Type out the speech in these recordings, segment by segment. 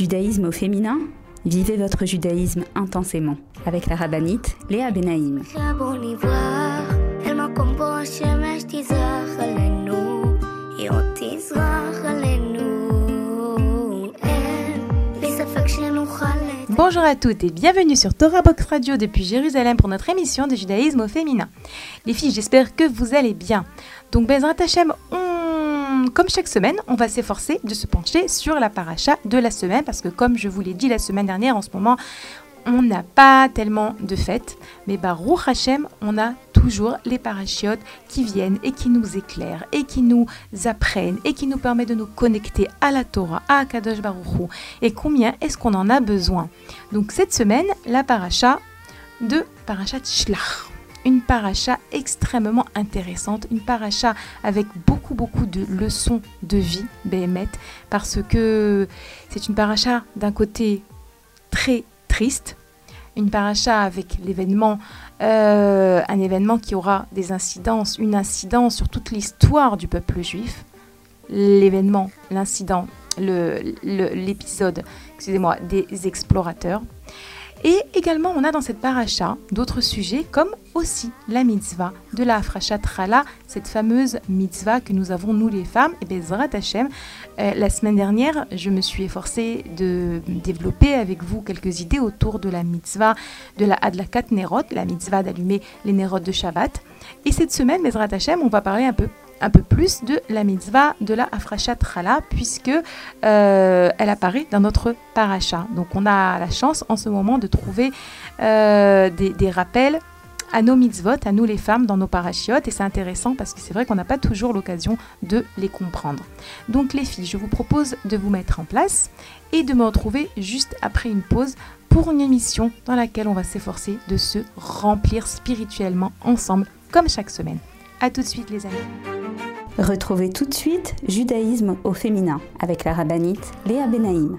Judaïsme au féminin Vivez votre judaïsme intensément avec la rabbinite Léa Benaïm. Bonjour à toutes et bienvenue sur Torah Box Radio depuis Jérusalem pour notre émission de judaïsme au féminin. Les filles, j'espère que vous allez bien. Donc Bezrat Hashem, comme chaque semaine, on va s'efforcer de se pencher sur la paracha de la semaine parce que comme je vous l'ai dit la semaine dernière, en ce moment, on n'a pas tellement de fêtes, mais Baruch Hashem, on a toujours les parachiotes qui viennent et qui nous éclairent et qui nous apprennent et qui nous permettent de nous connecter à la Torah, à Kadosh Baruch Et combien est-ce qu'on en a besoin? Donc cette semaine, la paracha de Parachat Shlach une paracha extrêmement intéressante, une paracha avec beaucoup beaucoup de leçons de vie, Béhémet, parce que c'est une paracha d'un côté très triste, une paracha avec l'événement, euh, un événement qui aura des incidences, une incidence sur toute l'histoire du peuple juif, l'événement, l'incident, l'épisode, le, excusez-moi, des explorateurs. Et également, on a dans cette paracha d'autres sujets comme aussi la mitzvah de la Afrashat Chala, cette fameuse mitzvah que nous avons nous les femmes. Et bien, Zrat Hashem, euh, la semaine dernière, je me suis efforcée de développer avec vous quelques idées autour de la mitzvah de la Adlakat Nerot, la mitzvah d'allumer les Nerot de Shabbat. Et cette semaine, Bezrat Hashem, on va parler un peu un peu plus de la mitzvah de la Afrashat Chala, puisque euh, elle apparaît dans notre paracha. Donc on a la chance en ce moment de trouver euh, des, rappels à nos mitzvot, à nous les femmes dans nos parachiotes, et c'est intéressant parce que c'est vrai qu'on n'a pas toujours l'occasion de les comprendre. Donc les filles, je vous propose de vous mettre en place et de me retrouver juste après une pause pour une émission dans laquelle on va s'efforcer de se remplir spirituellement ensemble, comme chaque semaine. A tout de suite les amis. Retrouvez tout de suite Judaïsme au féminin avec la rabbinite Léa Benaïm.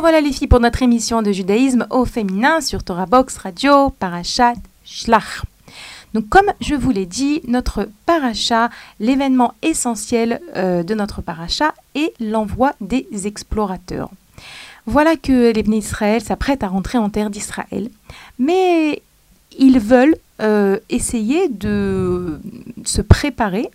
Revoilà les filles pour notre émission de judaïsme au féminin sur Torah Box Radio Parashat Shlach. Donc comme je vous l'ai dit, notre paracha, l'événement essentiel euh, de notre paracha est l'envoi des explorateurs. Voilà que les Israël s'apprêtent à rentrer en terre d'Israël, mais ils veulent euh, essayer de se préparer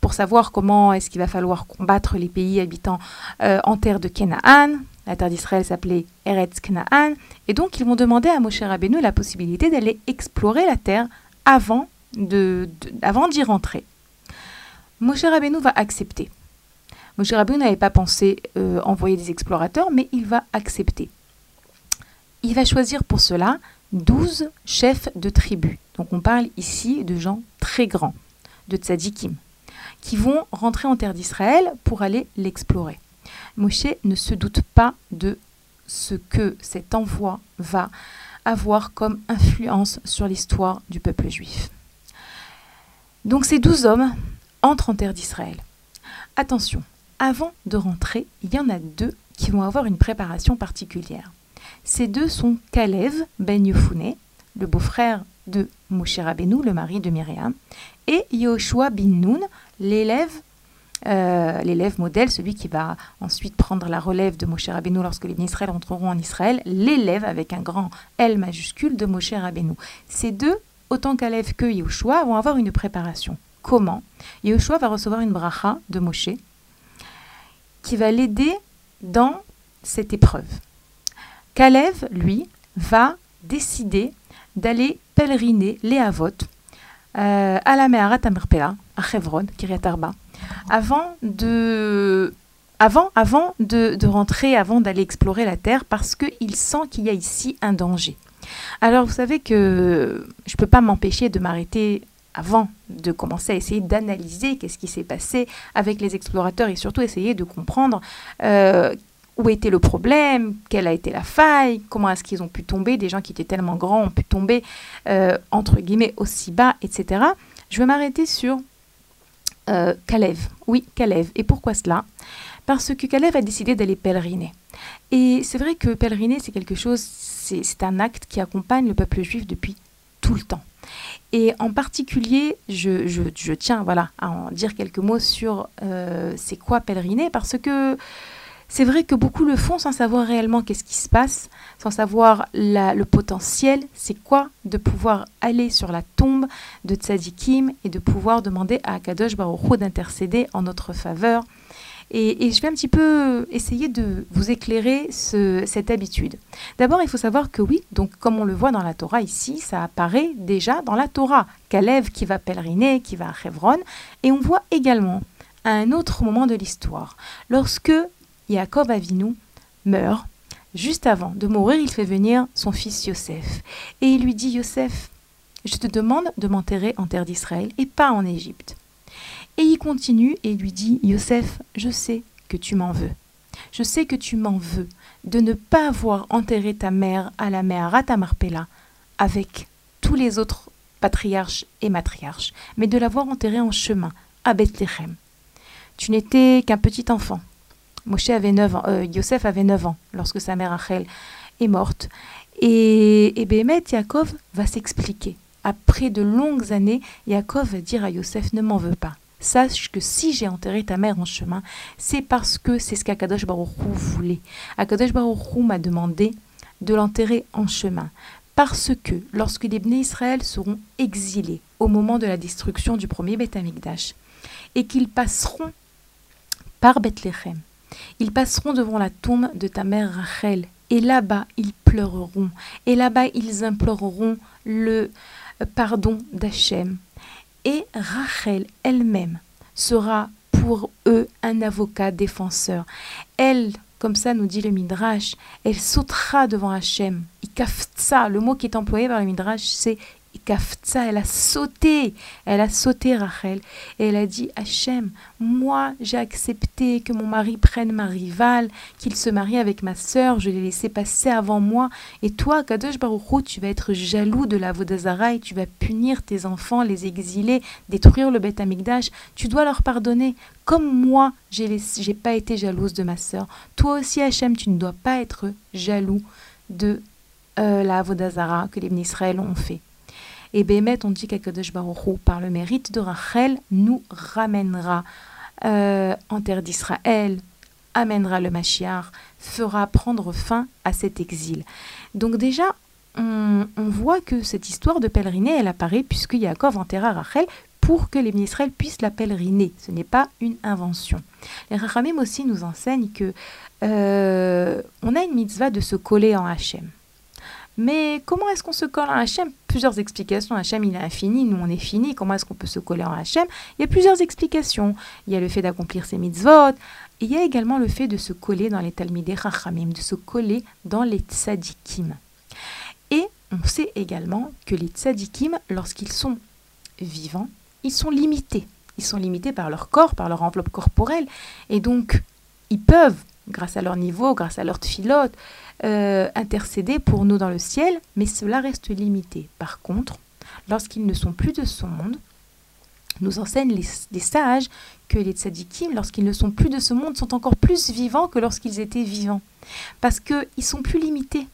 pour savoir comment est-ce qu'il va falloir combattre les pays habitants euh, en terre de Canaan. La terre d'Israël s'appelait Eretz Canaan. Et donc, ils vont demander à Moshe Rabbeinu la possibilité d'aller explorer la terre avant d'y rentrer. Moshe Rabbeinu va accepter. Moshe Rabbeinu n'avait pas pensé euh, envoyer des explorateurs, mais il va accepter. Il va choisir pour cela 12 chefs de tribus. Donc on parle ici de gens très grands, de tzadikim, qui vont rentrer en terre d'Israël pour aller l'explorer. Moshe ne se doute pas de ce que cet envoi va avoir comme influence sur l'histoire du peuple juif. Donc ces douze hommes entrent en terre d'Israël. Attention, avant de rentrer, il y en a deux qui vont avoir une préparation particulière Ces deux sont Kalev ben Yefune, le beau-frère de Moshe Rabbeinu, le mari de Myriam, et Yoshua bin Nun, l'élève euh, l'élève modèle, celui qui va ensuite prendre la relève de Moshe Rabbeinu lorsque les Israël entreront en Israël, l'élève avec un grand L majuscule de Moshe Rabbeinu. Ces deux, autant qu'Alev que Yoshua, vont avoir une préparation. Comment Yoshua va recevoir une bracha de Moshe qui va l'aider dans cette épreuve. Kalev, lui, va décider d'aller pèleriner les Havot euh, à la Meharat Amerpea, à Chevron, Kiryat Arba, avant de avant, avant de, rentrer, avant d'aller explorer la terre, parce qu'il sent qu'il y a ici un danger. Alors vous savez que je ne peux pas m'empêcher de m'arrêter avant de commencer à essayer d'analyser qu'est-ce qui s'est passé avec les explorateurs et surtout essayer de comprendre euh, où était le problème, quelle a été la faille, comment est-ce qu'ils ont pu tomber, des gens qui étaient tellement grands ont pu tomber euh, entre guillemets aussi bas, etc. Je vais m'arrêter sur euh, Kalev. Oui, Kalev. Et pourquoi cela? Parce que Kalev a décidé d'aller pèleriner. Et c'est vrai que pèleriner, c'est quelque chose, c'est un acte qui accompagne le peuple juif depuis tout le temps. Et en particulier, je, je, tiens voilà, à en dire quelques mots sur euh, c'est quoi pèleriner, parce que c'est vrai que beaucoup le font sans savoir réellement qu'est-ce qui se passe, sans savoir le potentiel, c'est quoi de pouvoir aller sur la tombe de Tzadikim et de pouvoir demander à Kadosh Baruch d'intercéder en notre faveur. Et, je vais un petit peu essayer de vous éclairer cette habitude. D'abord, il faut savoir que oui, donc comme on le voit dans la Torah ici, ça apparaît déjà dans la Torah. Kalev qui va pèleriner, qui va à Hebron. Et on voit également à un autre moment de l'histoire, lorsque Yaakov Avinu meurt. Juste avant de mourir, il fait venir son fils Yosef. Et il lui dit, Yosef, je te demande de m'enterrer en terre d'Israël et pas en Égypte. Et il continue et lui dit, Yosef, je sais que tu m'en veux. Je sais que tu m'en veux de ne pas avoir enterré ta mère à la mer Ratamarpella avec tous les autres patriarches et matriarches, mais de l'avoir enterré en chemin à Bethléem. Tu n'étais qu'un petit enfant, Moshe avait 9 ans, euh, Yosef avait 9 ans lorsque sa mère Rachel est morte. Et, et Yaakov va s'expliquer. Après de longues années, Yaakov va dire à Yosef Ne m'en veux pas. Sache que si j'ai enterré ta mère en chemin, c'est parce que c'est ce qu'Akadosh Baruch voulait. Akadosh Baruch m'a demandé de l'enterrer en chemin. Parce que lorsque les Bnei Israël seront exilés au moment de la destruction du premier Beth et qu'ils passeront par Bethléem, ils passeront devant la tombe de ta mère Rachel, et là-bas ils pleureront, et là-bas ils imploreront le pardon d'Hachem. Et Rachel elle-même sera pour eux un avocat défenseur. Elle, comme ça nous dit le Midrash, elle sautera devant Hachem. Ikaftsa, le mot qui est employé par le Midrash, c'est Kafza, elle a sauté, elle a sauté Rachel, et elle a dit Hachem, moi j'ai accepté que mon mari prenne ma rivale, qu'il se marie avec ma sœur, je l'ai laissé passer avant moi, et toi, Kadosh Baruch tu vas être jaloux de la Vodazara et tu vas punir tes enfants, les exiler, détruire le Beth Amikdash, tu dois leur pardonner. Comme moi, j'ai j'ai pas été jalouse de ma sœur, toi aussi Hachem, tu ne dois pas être jaloux de euh, la Vodazara que les Israël ont fait. Et Bémet, on dit qu'Akadosh Baruch par le mérite de Rachel, nous ramènera euh, en terre d'Israël, amènera le Mashiach, fera prendre fin à cet exil. Donc déjà, on, voit que cette histoire de pèleriner, elle apparaît puisque Yaakov enterra Rachel pour que les Israël puissent la pèleriner. Ce n'est pas une invention. Les Rachamim aussi nous enseignent que euh, on a une mitzvah de se coller en Hachem. Mais comment est-ce qu'on se colle en Hachem? Plusieurs explications. Hachem, il est infini, nous, on est fini. Comment est-ce qu'on peut se coller en Hachem? Il y a plusieurs explications. Il y a le fait d'accomplir ses mitzvot. il y a également le fait de se coller dans les Talmidei Rachamim, de se coller dans les tzadikim. Et on sait également que les tzadikim, lorsqu'ils sont vivants, ils sont limités. Ils sont limités par leur corps, par leur enveloppe corporelle. Et donc, ils peuvent, grâce à leur niveau, grâce à leur filote, euh, intercéder pour nous dans le ciel, mais cela reste limité. Par contre, lorsqu'ils ne sont plus de ce monde, nous enseignent les, sages que les tzadikim, lorsqu'ils ne sont plus de ce monde, sont encore plus vivants que lorsqu'ils étaient vivants. Parce qu'ils sont plus limités.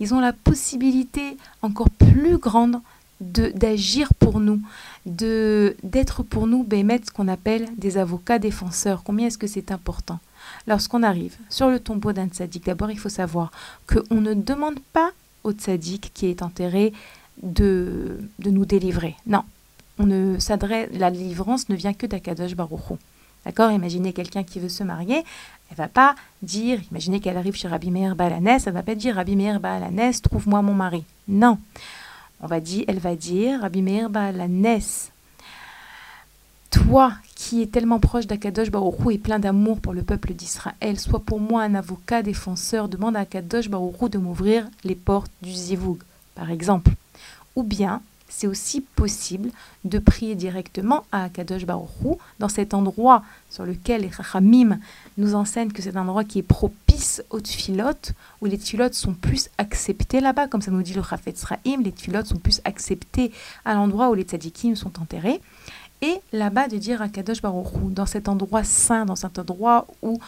Ils ont la possibilité encore plus grande d'agir pour nous, de d'être pour nous, Bémet, ce qu'on appelle des avocats défenseurs. Combien est-ce que c'est important? Lorsqu'on arrive sur le tombeau d'un tzaddik, d'abord il faut savoir qu'on ne demande pas au tzaddik qui est enterré de, de nous délivrer. Non, on ne s'adresse, la délivrance ne vient que d'Akadosh Baruchou. D'accord? Imaginez quelqu'un qui veut se marier, elle va pas dire, imaginez qu'elle arrive chez Rabbi Meir Balanès, elle va pas dire Rabbi Meir Balanès, trouve-moi mon mari. Non. On va dire, elle va dire Rabbi Meir Balanès, toi qui es tellement proche d'Akadosh Baruchou et plein d'amour pour le peuple d'Israël, sois pour moi un avocat défenseur, demande à Akadosh Baruchou de m'ouvrir les portes du Zivoug, par exemple. Ou bien, c'est aussi possible de prier directement à Akadosh Baruchou dans cet endroit sur lequel les Chachamim nous enseignent que c'est un endroit qui est propice aux tfilotes, où les tfilotes sont plus acceptés là-bas, comme ça nous dit le Chafetz Sraim, les tfilotes sont plus acceptés à l'endroit où les tzadikim sont enterrés. Et là-bas de dire à Kadosh Baruchou, dans cet endroit saint, dans cet endroit où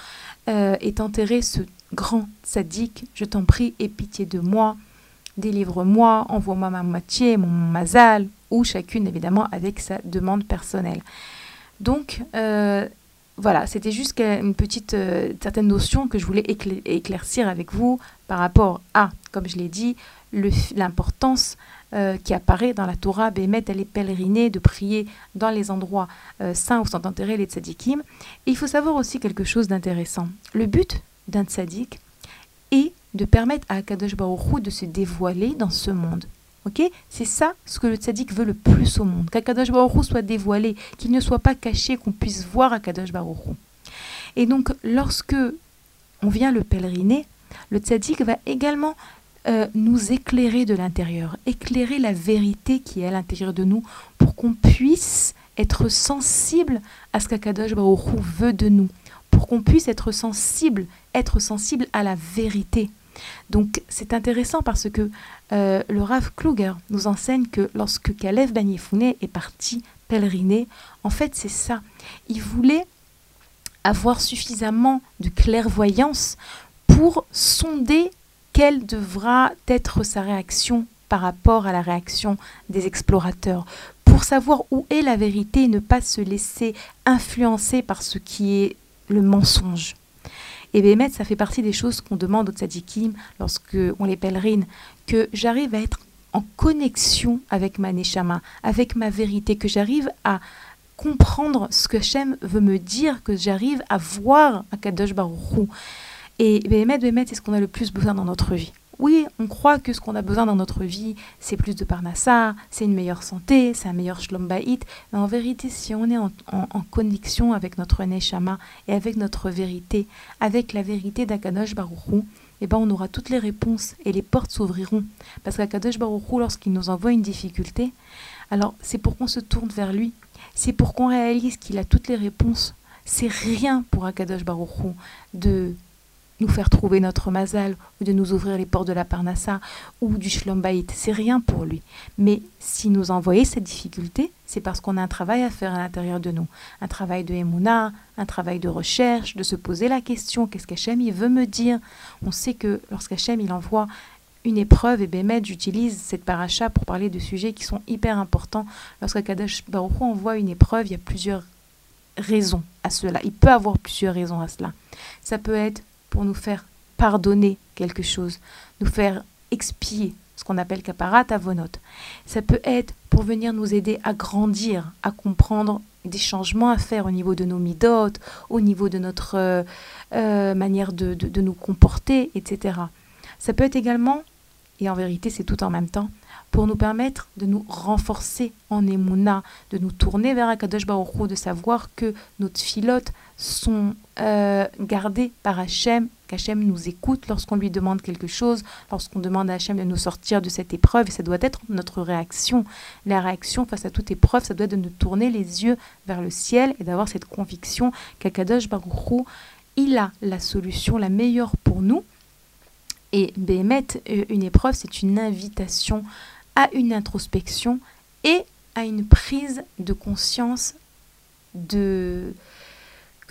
euh, est enterré ce grand tzaddik, je t'en prie, aie pitié de moi, délivre-moi, envoie-moi ma moitié, mon mazal, ou chacune évidemment avec sa demande personnelle. Donc euh, voilà, c'était juste une petite euh, certaine notion que je voulais éclaircir avec vous par rapport à, comme je l'ai dit, l'importance euh, qui apparaît dans la Torah, Bémet, d'aller pèleriner, de prier dans les endroits saints où sont enterrés les tzadikim. Et il faut savoir aussi quelque chose d'intéressant. Le but d'un tzadik est de permettre à Akadosh Baruch de se dévoiler dans ce monde. C'est ça ce que le tzaddik veut le plus au monde, qu'Akadosh Baruch soit dévoilé, qu'il ne soit pas caché, qu'on puisse voir Akadosh Baruch Et donc, lorsque on vient le pèleriner, le tzaddik va également euh, nous éclairer de l'intérieur, éclairer la vérité qui est à l'intérieur de nous, pour qu'on puisse être sensible à ce qu'Akadosh Baruch veut de nous, pour qu'on puisse être sensible, être sensible à la vérité. Donc c'est intéressant parce que euh, le Rav Kluger nous enseigne que lorsque Kalev Ben est parti pèleriner, en fait c'est ça. Il voulait avoir suffisamment de clairvoyance pour sonder quelle devra être sa réaction par rapport à la réaction des explorateurs, pour savoir où est la vérité et ne pas se laisser influencer par ce qui est le mensonge. Et Bémet, ça fait partie des choses qu'on demande aux tzadikim lorsque on les pèlerine, que j'arrive à être en connexion avec ma neshama, avec ma vérité, que j'arrive à comprendre ce que Hachem veut me dire, que j'arrive à voir un Kadosh Baruch Et Bémet, Bémet, c'est ce qu'on a le plus besoin dans notre vie. Oui, on croit que ce qu'on a besoin dans notre vie, c'est plus de parnassa, c'est une meilleure santé, c'est un meilleur shlom Mais en vérité, si on est en, connexion avec notre neshama et avec notre vérité, avec la vérité d'Akadosh Baruchou, eh ben on aura toutes les réponses et les portes s'ouvriront. Parce qu'Akadosh Baruchou, lorsqu'il nous envoie une difficulté, alors c'est pour qu'on se tourne vers lui. C'est pour qu'on réalise qu'il a toutes les réponses. C'est rien pour Akadosh Baruchou de nous faire trouver notre mazal ou de nous ouvrir les portes de la parnassa ou du shlombaït. C'est rien pour lui. Mais si nous envoyez cette difficulté, c'est parce qu'on a un travail à faire à l'intérieur de nous. Un travail de émouna, un travail de recherche, de se poser la question qu'est-ce qu'Hachem il veut me dire? On sait que lorsqu'Hachem il envoie une épreuve, et Bémet, j'utilise cette paracha pour parler de sujets qui sont hyper importants. Lorsque Kadosh Baruch envoie une épreuve, il y a plusieurs raisons à cela. Il peut avoir plusieurs raisons à cela. Ça peut être pour nous faire pardonner quelque chose, nous faire expier ce qu'on appelle caparat avonot. Ça peut être pour venir nous aider à grandir, à comprendre des changements à faire au niveau de nos midotes, au niveau de notre euh, euh, manière de, nous comporter, etc. Ça peut être également, et en vérité c'est tout en même temps, pour nous permettre de nous renforcer en émouna, de nous tourner vers Akadosh Baruch de savoir que nos filotes sont euh, gardés par Hachem, qu'Hachem nous écoute lorsqu'on lui demande quelque chose, lorsqu'on demande à Hachem de nous sortir de cette épreuve, et ça doit être notre réaction. La réaction face à toute épreuve, ça doit être de nous tourner les yeux vers le ciel et d'avoir cette conviction qu'Akadosh Baruch il a la solution la meilleure pour nous. Et Bémet, euh, une épreuve, c'est une invitation à une introspection et à une prise de conscience de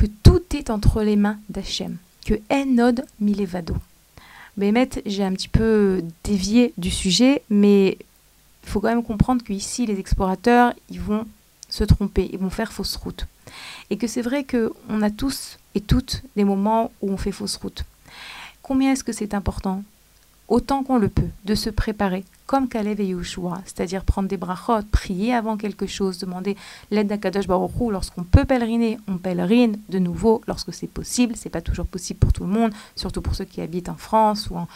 tout est entre les mains d'Hachem, que Enod milevado. Bémet, j'ai un petit peu dévié du sujet, mais il faut quand même comprendre qu'ici, les explorateurs, ils vont se tromper, ils vont faire fausse route. Et que c'est vrai qu'on a tous et toutes des moments où on fait fausse route. Combien est-ce que c'est important? Autant qu'on le peut, de se préparer, comme Kalev et Yoshua, c'est-à-dire prendre des brachot, prier avant quelque chose, demander l'aide d'Akadosh Baruch Lorsqu'on peut pèleriner, on pèlerine de nouveau lorsque c'est possible. C'est pas toujours possible pour tout le monde, surtout pour ceux qui habitent en France ou en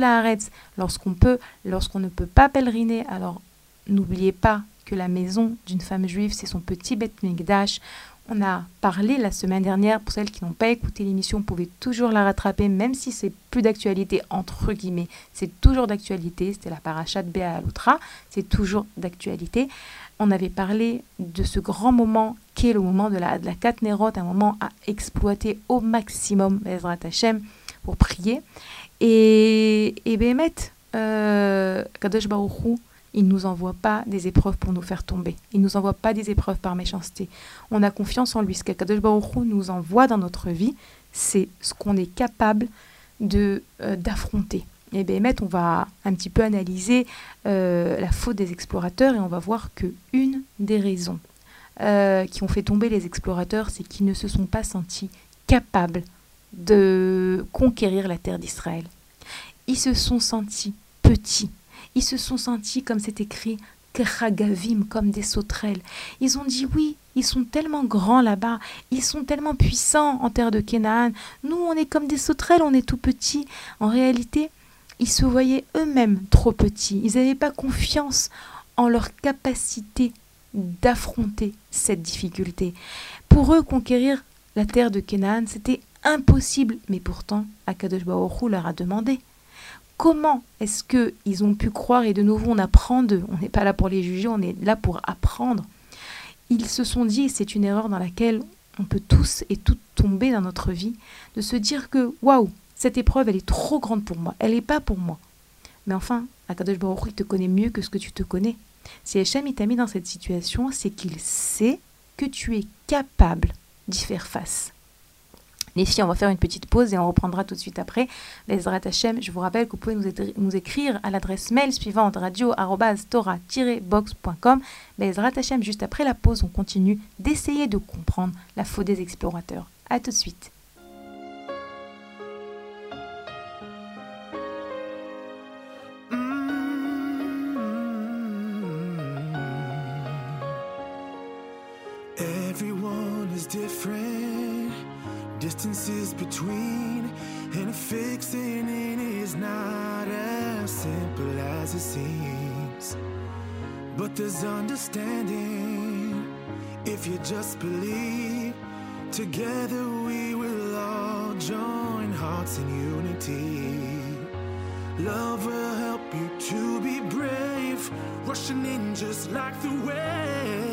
Haaretz. Lorsqu'on peut, lorsqu'on ne peut pas pèleriner, alors n'oubliez pas que la maison d'une femme juive, c'est son petit Beth Mikdash. On a parlé la semaine dernière, pour celles qui n'ont pas écouté l'émission, vous pouvez toujours la rattraper, même si c'est plus d'actualité, entre guillemets. C'est toujours d'actualité, c'était la paracha de Béa Loutra, c'est toujours d'actualité. On avait parlé de ce grand moment qui est le moment de la, de la un moment à exploiter au maximum, Bezrat Hashem, pour prier. Et, et Bémet, euh, Kadosh Baruch il ne nous envoie pas des épreuves pour nous faire tomber. Il ne nous envoie pas des épreuves par méchanceté. On a confiance en lui. Ce qu'Akadosh Baruch nous envoie dans notre vie, c'est ce qu'on est capable de euh, d'affronter. Et bien, on va un petit peu analyser euh, la faute des explorateurs et on va voir que une des raisons euh, qui ont fait tomber les explorateurs, c'est qu'ils ne se sont pas sentis capables de conquérir la terre d'Israël. Ils se sont sentis petits ils se sont sentis, comme c'est écrit, Keragavim, comme des sauterelles. Ils ont dit oui, ils sont tellement grands là-bas, ils sont tellement puissants en terre de Canaan. Nous, on est comme des sauterelles, on est tout petits. En réalité, ils se voyaient eux-mêmes trop petits. Ils n'avaient pas confiance en leur capacité d'affronter cette difficulté. Pour eux, conquérir la terre de Canaan, c'était impossible. Mais pourtant, Akadosh leur a demandé comment est-ce qu'ils ont pu croire et de nouveau on apprend d'eux. On n'est pas là pour les juger, on est là pour apprendre. Ils se sont dit, et c'est une erreur dans laquelle on peut tous et toutes tomber dans notre vie, de se dire que waouh, cette épreuve elle est trop grande pour moi, elle n'est pas pour moi. Mais enfin, Akadosh Baruch il te connaît mieux que ce que tu te connais. Si Hachem t'a mis dans cette situation, c'est qu'il sait que tu es capable d'y faire face. Les filles, on va faire une petite pause et on reprendra tout de suite après. Les Hashem, je vous rappelle que vous pouvez nous, écrire à l'adresse mail suivante radio-tora-box.com. Les Hashem, juste après la pause, on continue d'essayer de comprendre la faute des explorateurs. A tout de suite. As it seems. But there's understanding if you just believe. Together we will all join hearts in unity. Love will help you to be brave, rushing in just like the waves.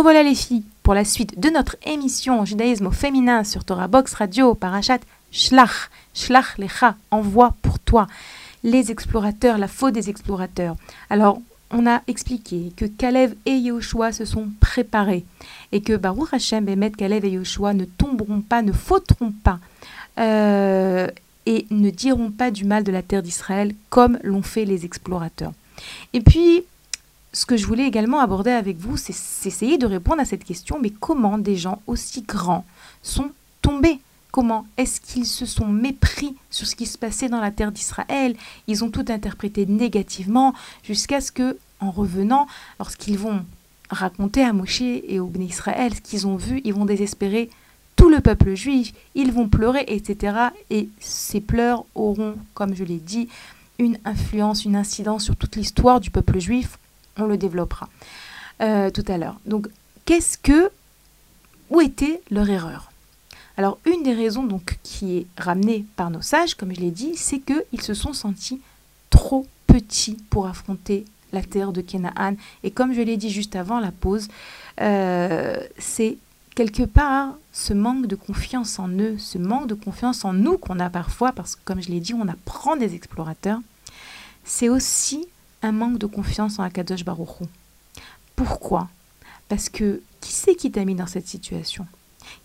Revoilà les filles pour la suite de notre émission Judaïsme au féminin sur Torah Box Radio Parachat Shlach, Shlach Lecha, envoie pour toi les explorateurs, la faute des explorateurs. Alors, on a expliqué que Kalev et Yehoshua se sont préparés et que Baruch Hashem, Bemet, Kalev et Yehoshua ne tomberont pas, ne fauteront pas euh, et ne diront pas du mal de la terre d'Israël comme l'ont fait les explorateurs. Et puis, ce que je voulais également aborder avec vous, c'est essayer de répondre à cette question, mais comment des gens aussi grands sont tombés? Comment est-ce qu'ils se sont mépris sur ce qui se passait dans la terre d'Israël? Ils ont tout interprété négativement jusqu'à ce que, en revenant, lorsqu'ils vont raconter à Moshe et au Béné Israël ce qu'ils ont vu, ils vont désespérer tout le peuple juif, ils vont pleurer, etc. Et ces pleurs auront, comme je l'ai dit, une influence, une incidence sur toute l'histoire du peuple juif. On le développera euh, tout à l'heure. Donc, qu'est-ce que, où était leur erreur? Alors une des raisons donc qui est ramenée par nos sages, comme je l'ai dit, c'est qu'ils se sont sentis trop petits pour affronter la terre de Canaan. Et comme je l'ai dit juste avant la pause, euh, c'est quelque part ce manque de confiance en eux, ce manque de confiance en nous qu'on a parfois, parce que comme je l'ai dit, on apprend des explorateurs, c'est aussi un manque de confiance en Akadosh Baruch Pourquoi? Parce que qui c'est qui t'a mis dans cette situation?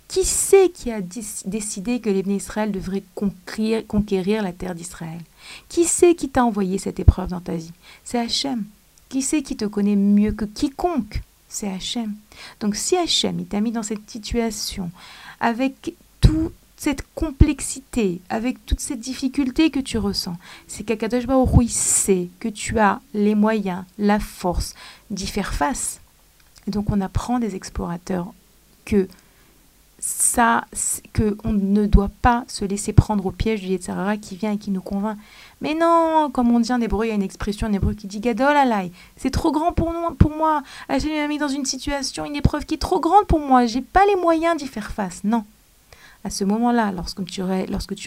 Qui c'est qui a décidé que les Israël devraient conquérir, conquérir la terre d'Israël? Qui c'est qui t'a envoyé cette épreuve dans ta vie? C'est Hachem. Qui c'est qui te connaît mieux que quiconque? C'est Hachem. Donc si Hachem t'a mis dans cette situation avec toute cette complexité, avec toute cette difficulté que tu ressens, c'est qu'Akadosh Baruch sait que tu as les moyens, la force d'y faire face. Et donc on apprend des explorateurs que ça, qu'on ne doit pas se laisser prendre au piège du Yetzirara qui vient et qui nous convainc. Mais non, comme on dit en hébreu, il y a une expression en hébreu qui dit Gadol alay. C'est trop grand pour, nous, pour moi. Hachem mis dans une situation, une épreuve qui est trop grande pour moi. J'ai pas les moyens d'y faire face. Non. À ce moment-là, lorsque tu,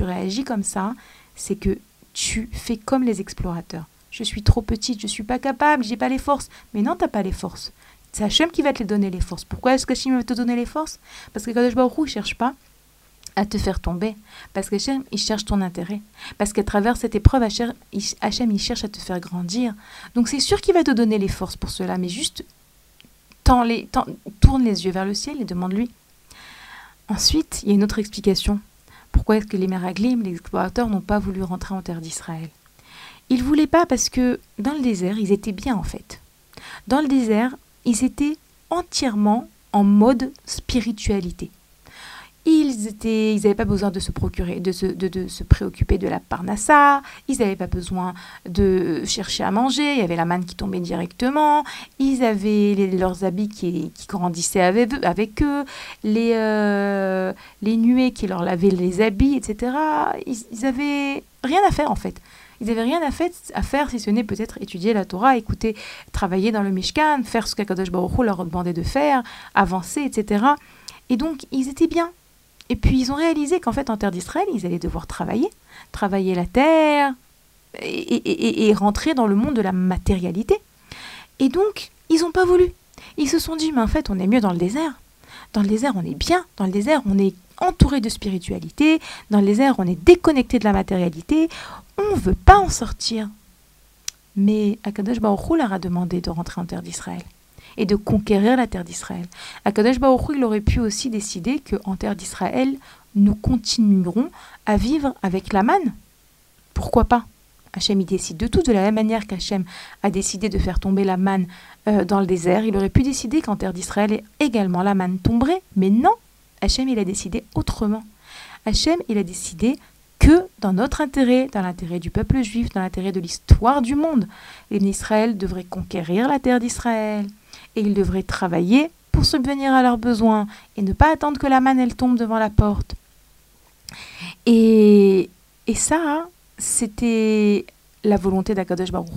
réagis comme ça, c'est que tu fais comme les explorateurs. Je suis trop petite, je suis pas capable, j'ai pas les forces. Mais non, t'as pas les forces. C'est Hachem qui va te donner les forces. Pourquoi est-ce que Hachem va te donner les forces? Parce que Kadosh ne cherche pas à te faire tomber. Parce que Hachem, il cherche ton intérêt. Parce qu'à travers cette épreuve, Hachem, il cherche à te faire grandir. Donc c'est sûr qu'il va te donner les forces pour cela, mais juste les, tourne les yeux vers le ciel et demande-lui. Ensuite, il y a une autre explication. Pourquoi est-ce que les Meraglim, les explorateurs, n'ont pas voulu rentrer en terre d'Israël? Ils ne voulaient pas parce que dans le désert, ils étaient bien en fait. Dans le désert, ils étaient entièrement en mode spiritualité. Ils étaient, ils n'avaient pas besoin de se procurer, de se, de, se préoccuper de la parnassa. Ils n'avaient pas besoin de chercher à manger. Il y avait la manne qui tombait directement. Ils avaient leurs habits qui, grandissaient avec, eux, les, euh, les nuées qui leur lavaient les habits, etc. Ils, ils avaient rien à faire en fait. Ils n'avaient rien à, faire si ce n'est peut-être étudier la Torah, écouter, travailler dans le Mishkan, faire ce qu'Akadosh Baruch Hu leur demandait de faire, avancer, etc. Et donc, ils étaient bien. Et puis, ils ont réalisé qu'en fait, en terre d'Israël, ils allaient devoir travailler, travailler la terre et, rentrer dans le monde de la matérialité. Et donc, ils n'ont pas voulu. Ils se sont dit, mais en fait, on est mieux dans le désert. Dans le désert, on est bien. Dans le désert, on est entouré de spiritualité. Dans le désert, on est déconnecté de la matérialité. On ne veut pas en sortir. Mais Akadosh Baruch leur a demandé de rentrer en terre d'Israël et de conquérir la terre d'Israël. Akadosh Baruch il aurait pu aussi décider qu'en terre d'Israël, nous continuerons à vivre avec la manne. Pourquoi pas? Hachem, il décide de tout, de la même manière qu'Hachem a décidé de faire tomber la manne euh, dans le désert. Il aurait pu décider qu'en terre d'Israël, également la manne tomberait. Mais non, Hachem, il a décidé autrement. Hachem, il a décidé que dans notre intérêt, dans l'intérêt du peuple juif, dans l'intérêt de l'histoire du monde, Israël devrait conquérir la terre d'Israël et ils devraient travailler pour subvenir à leurs besoins et ne pas attendre que la manne elle tombe devant la porte. Et, ça, c'était la volonté d'Akadosh Baruch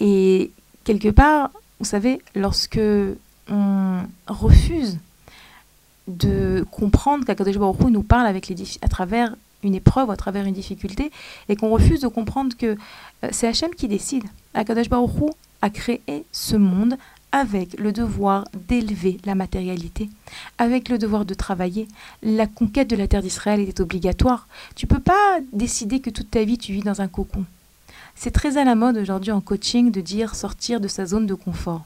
Et quelque part, vous savez, lorsque on refuse de comprendre qu'Akadosh Baruch Hu nous parle à travers une épreuve, à travers une difficulté, et qu'on refuse de comprendre que euh, c'est Hachem qui décide. Akadosh Baruch Hu a créé ce monde avec le devoir d'élever la matérialité, avec le devoir de travailler. La conquête de la terre d'Israël était obligatoire. Tu peux pas décider que toute ta vie tu vis dans un cocon. C'est très à la mode aujourd'hui en coaching de dire sortir de sa zone de confort.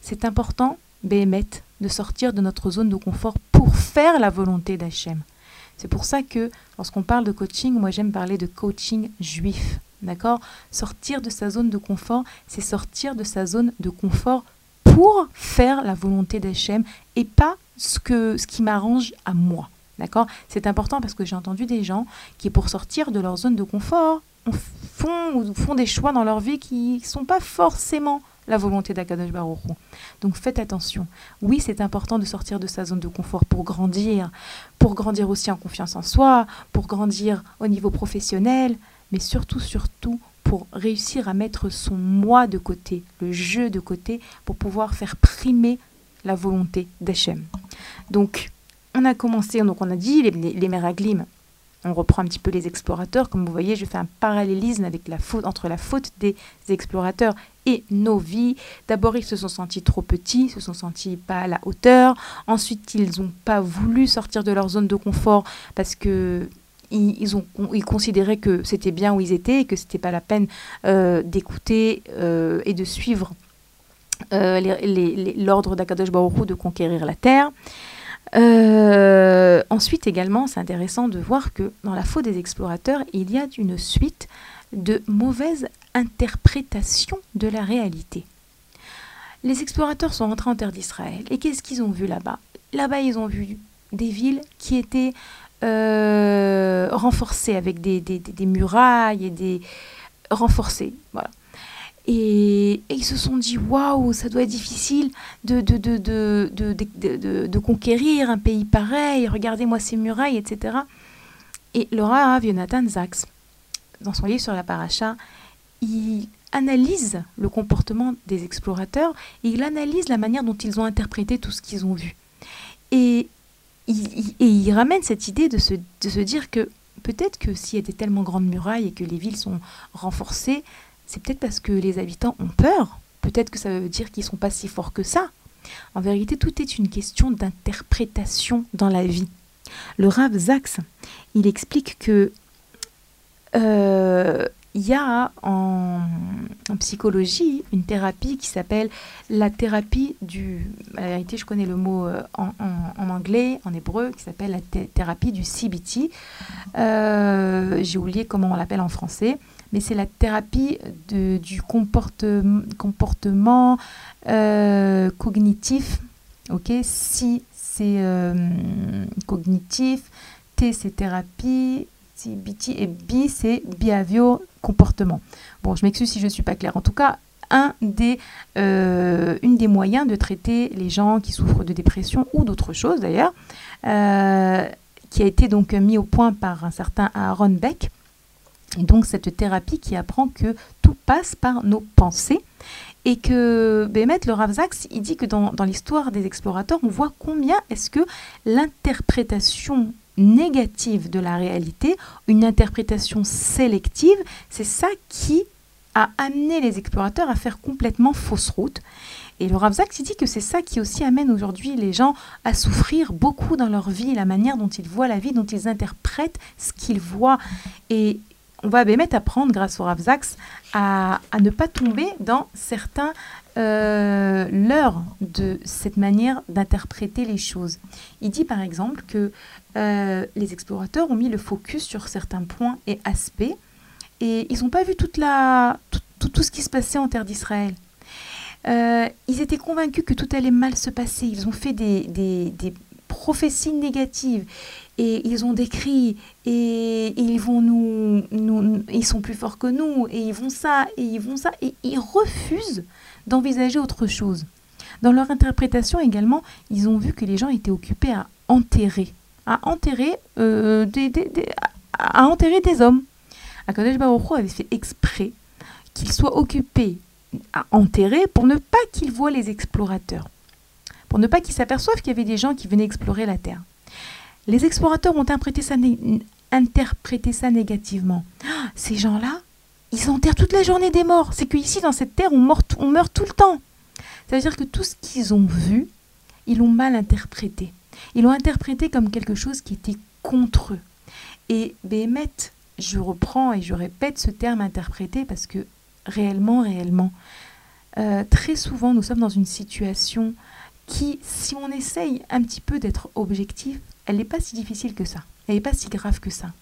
C'est important, Béhémet, de sortir de notre zone de confort pour faire la volonté d'Hachem. C'est pour ça que lorsqu'on parle de coaching, moi j'aime parler de coaching juif. D'accord? Sortir de sa zone de confort, c'est sortir de sa zone de confort pour faire la volonté d'Hachem et pas ce, que, ce qui m'arrange à moi. D'accord? C'est important parce que j'ai entendu des gens qui, pour sortir de leur zone de confort, font, font des choix dans leur vie qui ne sont pas forcément la volonté d'Akadosh Baruch Donc faites attention. Oui, c'est important de sortir de sa zone de confort pour grandir, pour grandir aussi en confiance en soi, pour grandir au niveau professionnel, mais surtout, surtout pour réussir à mettre son moi de côté, le jeu de côté, pour pouvoir faire primer la volonté d'Hachem. Donc, on a commencé, donc on a dit les, les, Meraglim, on reprend un petit peu les explorateurs. Comme vous voyez, je fais un parallélisme avec la faute, entre la faute des explorateurs et nos vies. D'abord, ils se sont sentis trop petits, se sont sentis pas à la hauteur. Ensuite, ils n'ont pas voulu sortir de leur zone de confort parce que ils, considéraient que c'était bien où ils étaient et que c'était pas la peine euh, d'écouter euh, et de suivre euh, l'ordre d'Akadosh Baruch de conquérir la terre. ensuite également, c'est intéressant de voir que dans la faute des explorateurs, il y a une suite de mauvaises interprétations de la réalité. Les explorateurs sont rentrés en terre d'Israël et qu'est-ce qu'ils ont vu là-bas? Là-bas, ils ont vu des villes qui étaient euh, renforcés avec des, murailles et des renforcés. Voilà. Et, ils se sont dit waouh, ça doit être difficile de, de, de, de, conquérir un pays pareil, regardez-moi ces murailles, etc. Et Laura Jonathan Zaks, dans son livre sur la paracha, il analyse le comportement des explorateurs et il analyse la manière dont ils ont interprété tout ce qu'ils ont vu. Et et il ramène cette idée de se, de se dire que peut-être que s'il y a des tellement grandes murailles et que les villes sont renforcées, c'est peut-être parce que les habitants ont peur. Peut-être que ça veut dire qu'ils ne sont pas si forts que ça. En vérité, tout est une question d'interprétation dans la vie. Le Rav Zax, il explique que euh, il y a en, psychologie une thérapie qui s'appelle la thérapie du... La vérité, je connais le mot euh, en, anglais, en hébreu, qui s'appelle la thérapie du CBT. Euh, j'ai oublié comment on l'appelle en français, mais c'est la thérapie de, du comporte, comportement euh, cognitif. Ok, si c'est cognitif, T c'est thérapie, CBT et B c'est behavior comportement. Bon, je m'excuse si je ne suis pas claire. En tout cas, un des, euh, moyens de traiter les gens qui souffrent de dépression ou d'autres choses d'ailleurs, euh, qui a été donc mis au point par un certain Aaron Beck. Et donc cette thérapie qui apprend que tout passe par nos pensées et que Bémet, le Rav il dit que dans, dans l'histoire des explorateurs, on voit combien est-ce que l'interprétation négative de la réalité, une interprétation sélective, c'est ça qui a amené les explorateurs à faire complètement fausse route. Et le Rav Zak dit que c'est ça qui aussi amène aujourd'hui les gens à souffrir beaucoup dans leur vie, la manière dont ils voient la vie, dont ils interprètent ce qu'ils voient. Et on va même apprendre, grâce au Rav Zaks, à, ne pas tomber dans certains euh, leurres de cette manière d'interpréter les choses. Il dit par exemple que euh, les explorateurs ont mis le focus sur certains points et aspects et ils n'ont pas vu toute la, tout, tout, ce qui se passait en terre d'Israël. Euh, ils étaient convaincus que tout allait mal se passer. Ils ont fait des, des prophéties négatives et ils ont décrit et, ils vont nous, ils sont plus forts que nous et ils vont ça et ils vont ça et ils refusent d'envisager autre chose. Dans leur interprétation également, ils ont vu que les gens étaient occupés à enterrer à enterrer, euh, des, à enterrer des hommes. Akadosh Baruch avait fait exprès qu'ils soient occupés à enterrer pour ne pas qu'ils voient les explorateurs, pour ne pas qu'ils s'aperçoivent qu'il y avait des gens qui venaient explorer la Terre. Les explorateurs ont interprété ça, négativement. Ah, ces gens-là, ils enterrent toute la journée des morts. C'est qu'ici, dans cette terre, on meurt, tout le temps. Ça veut dire que tout ce qu'ils ont vu, ils l'ont mal interprété. Ils l'ont interprété comme quelque chose qui était contre eux. Et Béhémet, je reprends et je répète ce terme interprété parce que réellement, réellement, euh, très souvent, nous sommes dans une situation qui, si on essaye un petit peu d'être objectif, elle n'est pas si difficile que ça. Elle n'est pas si grave que ça.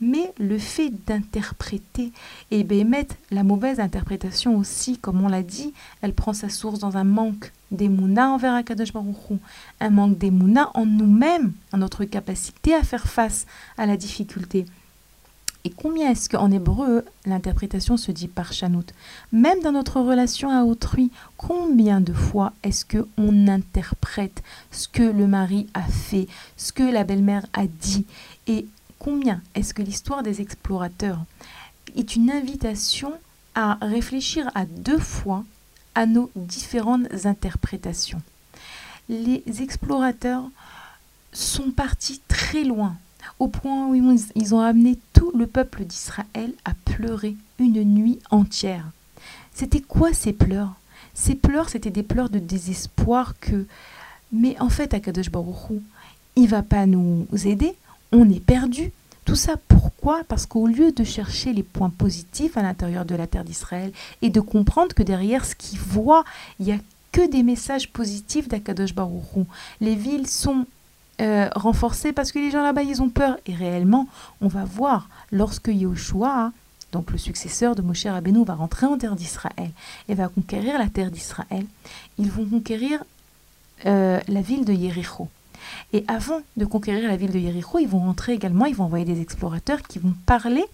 Mais le fait d'interpréter et mettre la mauvaise interprétation aussi, comme on l'a dit, elle prend sa source dans un manque d'émouna envers Akadosh Baruch un manque d'émouna en nous-mêmes, en notre capacité à faire face à la difficulté. Et combien est-ce qu'en hébreu, l'interprétation se dit par chanout Même dans notre relation à autrui, combien de fois est-ce qu'on interprète ce que le mari a fait, ce que la belle-mère a dit Et combien est-ce que l'histoire des explorateurs est une invitation à réfléchir à deux fois à nos différentes interprétations Les explorateurs sont partis très loin au point où ils ont amené tout le peuple d'Israël à pleurer une nuit entière. C'était quoi ces pleurs? Ces pleurs, c'était des pleurs de désespoir que, mais en fait, Akadosh Baruchou, il va pas nous aider, on est perdu. Tout ça pourquoi? Parce qu'au lieu de chercher les points positifs à l'intérieur de la terre d'Israël et de comprendre que derrière ce qu'ils voient, il n'y a que des messages positifs d'Akadosh Baruchou. Les villes sont euh, renforcé parce que les gens là-bas, ils ont peur. Et réellement, on va voir, lorsque Yahushua, donc le successeur de Moshe Rabbeinu, va rentrer en terre d'Israël et va conquérir la terre d'Israël, ils vont conquérir euh, la ville de Yericho. Et avant de conquérir la ville de Yericho, ils vont rentrer également, ils vont envoyer des explorateurs qui vont parler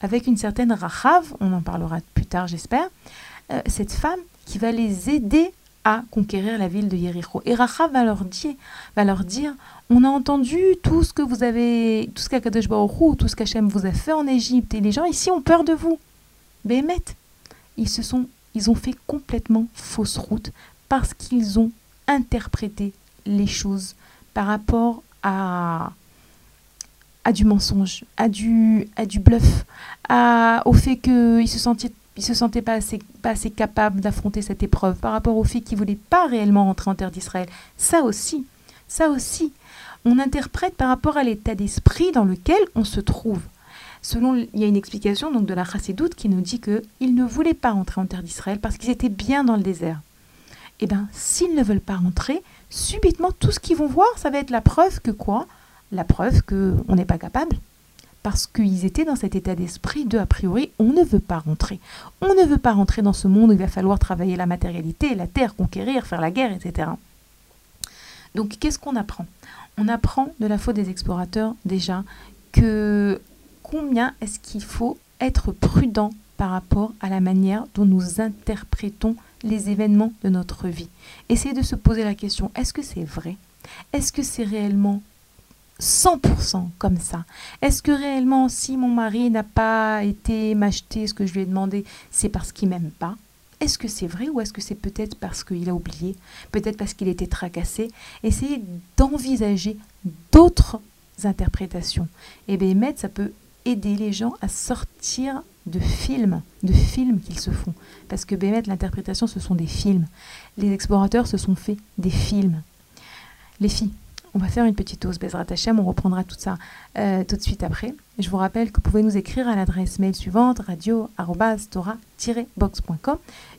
avec une certaine Rachav, on en parlera plus tard j'espère, euh, cette femme qui va les aider à conquérir la ville de Yericho. Et Rachav va leur dire, on a entendu tout ce que vous avez, tout ce qu'Akadosh Baruch tout ce qu'Hachem vous a fait en Égypte, et les gens ici ont peur de vous. Béhémet, ils se sont, ils ont fait complètement fausse route parce qu'ils ont interprété les choses par rapport à, à du mensonge, à du, à du bluff, à, au fait qu'ils se sentaient ils se sentaient pas assez, pas capables d'affronter cette épreuve par rapport au fait qu'ils voulaient pas réellement rentrer en terre d'Israël. Ça aussi, ça aussi, on interprète par rapport à l'état d'esprit dans lequel on se trouve. Selon, il y a une explication donc de la Chassidoute qui nous dit qu'ils ne voulaient pas rentrer en terre d'Israël parce qu'ils étaient bien dans le désert. Eh bien, s'ils ne veulent pas rentrer, subitement, tout ce qu'ils vont voir, ça va être la preuve que quoi? La preuve qu'on n'est pas capable. Parce qu'ils étaient dans cet état d'esprit de, a priori, on ne veut pas rentrer. On ne veut pas rentrer dans ce monde où il va falloir travailler la matérialité, la terre, conquérir, faire la guerre, etc. Donc, qu'est-ce qu'on apprend? On apprend de la faute des explorateurs déjà que combien est-ce qu'il faut être prudent par rapport à la manière dont nous interprétons les événements de notre vie? Essayez de se poser la question, est-ce que c'est vrai? Est-ce que c'est réellement 100% comme ça Est-ce que réellement si mon mari n'a pas été m'acheter ce que je lui ai demandé, c'est parce qu'il m'aime pas? Est-ce que c'est vrai ou est-ce que c'est peut-être parce qu'il a oublié, peut-être parce qu'il était tracassé? Essayez d'envisager d'autres interprétations. Et bien, ça peut aider les gens à sortir de films, de films qu'ils se font. Parce que Bémet, l'interprétation, ce sont des films. Les explorateurs se sont fait des films. Les filles, on va faire une petite pause, Bezrat Hachem, on reprendra tout ça euh, tout de suite après. Je vous rappelle que vous pouvez nous écrire à l'adresse mail suivante, radio-tora-box.com.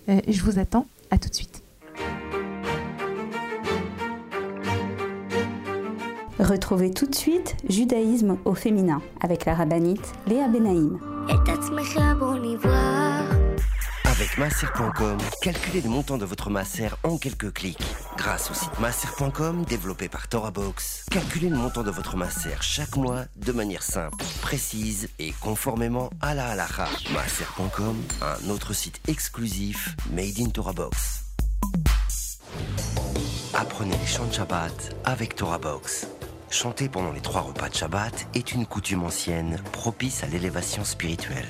Euh, je vous attends, à tout de suite. Retrouvez tout de suite Judaïsme au féminin avec la rabbinite Léa Benaïm. Avec masser.com, calculez le montant de votre masser en quelques clics. Grâce au site masser.com développé par ToraBox, calculez le montant de votre masser chaque mois de manière simple, précise et conformément à la halakha. Masser.com, un autre site exclusif made in ToraBox. Apprenez les chants de Shabbat avec ToraBox. Chanter pendant les trois repas de Shabbat est une coutume ancienne propice à l'élévation spirituelle.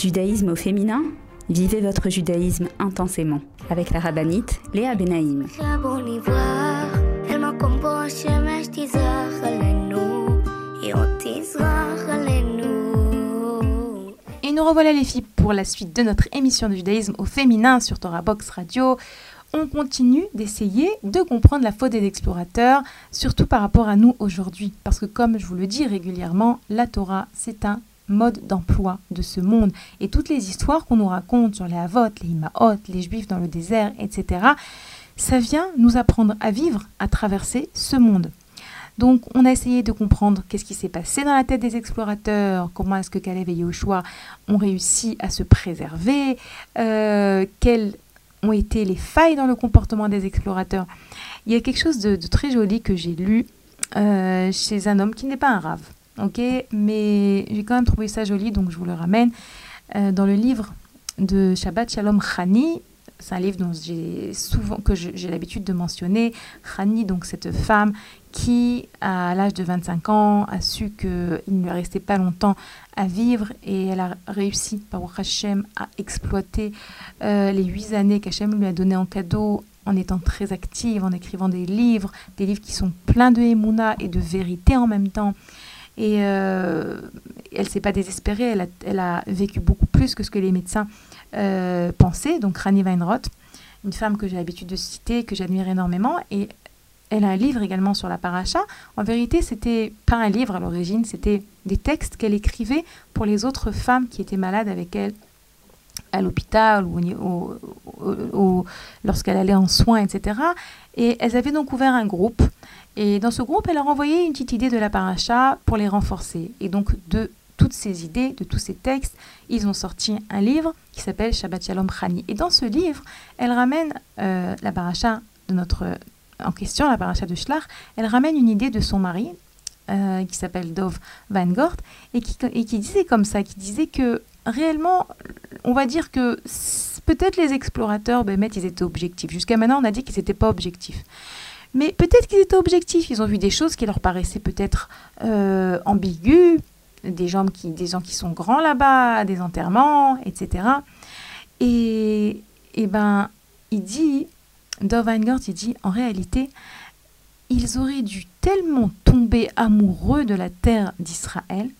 Judaïsme au féminin Vivez votre judaïsme intensément avec la rabbinite Léa Benaïm. Et nous revoilà les filles pour la suite de notre émission de judaïsme au féminin sur Torah Box Radio. On continue d'essayer de comprendre la faute des explorateurs, surtout par rapport à nous aujourd'hui. Parce que comme je vous le dis régulièrement, la Torah, c'est un mode d'emploi de ce monde. Et toutes les histoires qu'on nous raconte sur les Havot, les Imaot, les Juifs dans le désert, etc., ça vient nous apprendre à vivre, à traverser ce monde. Donc, on a essayé de comprendre qu'est-ce qui s'est passé dans la tête des explorateurs, comment est-ce que Caleb et Yoshua ont réussi à se préserver, euh, quelles ont été les failles dans le comportement des explorateurs. Il y a quelque chose de, très joli que j'ai lu euh, chez un homme qui n'est pas un rave ok Mais j'ai quand même trouvé ça joli, donc je vous le ramène. Euh, dans le livre de Shabbat Shalom Khani, c'est un livre dont j'ai souvent, que j'ai l'habitude de mentionner. Khani, donc cette femme qui, à l'âge de 25 ans, a su qu'il ne lui restait pas longtemps à vivre et elle a réussi, par Hachem, à exploiter euh, les huit années qu'Hachem lui a données en cadeau en étant très active, en écrivant des livres, des livres qui sont pleins de émouna et de vérité en même temps. Et euh, elle s'est pas désespérée, elle a, vécu beaucoup plus que ce que les médecins euh, pensaient. Donc Rani Weinroth, une femme que j'ai l'habitude de citer, que j'admire énormément. Et elle a un livre également sur la paracha. En vérité, c'était pas un livre à l'origine, c'était des textes qu'elle écrivait pour les autres femmes qui étaient malades avec elle à l'hôpital ou, lorsqu'elle allait en soins, etc. Et elles avaient donc ouvert un groupe et dans ce groupe, elle a envoyé une petite idée de la paracha pour les renforcer. Et donc, de toutes ces idées, de tous ces textes, ils ont sorti un livre qui s'appelle Shabbat Shalom Chani. Et dans ce livre, elle ramène euh, la paracha en question, la paracha de Shlach, elle ramène une idée de son mari, euh, qui s'appelle Dov Van Gort, et qui, disait comme ça, qui disait que réellement, on va dire que peut-être les explorateurs, ben, ils étaient objectifs. Jusqu'à maintenant, on a dit qu'ils n'étaient pas objectifs. Mais peut-être qu'ils étaient objectifs, ils ont vu des choses qui leur paraissaient peut-être euh, ambiguës, des gens, qui, des gens qui sont grands là-bas, des enterrements, etc. Et, et ben, il dit, Dov Weingart, il dit, en réalité, ils auraient dû tellement tomber amoureux de la terre d'Israël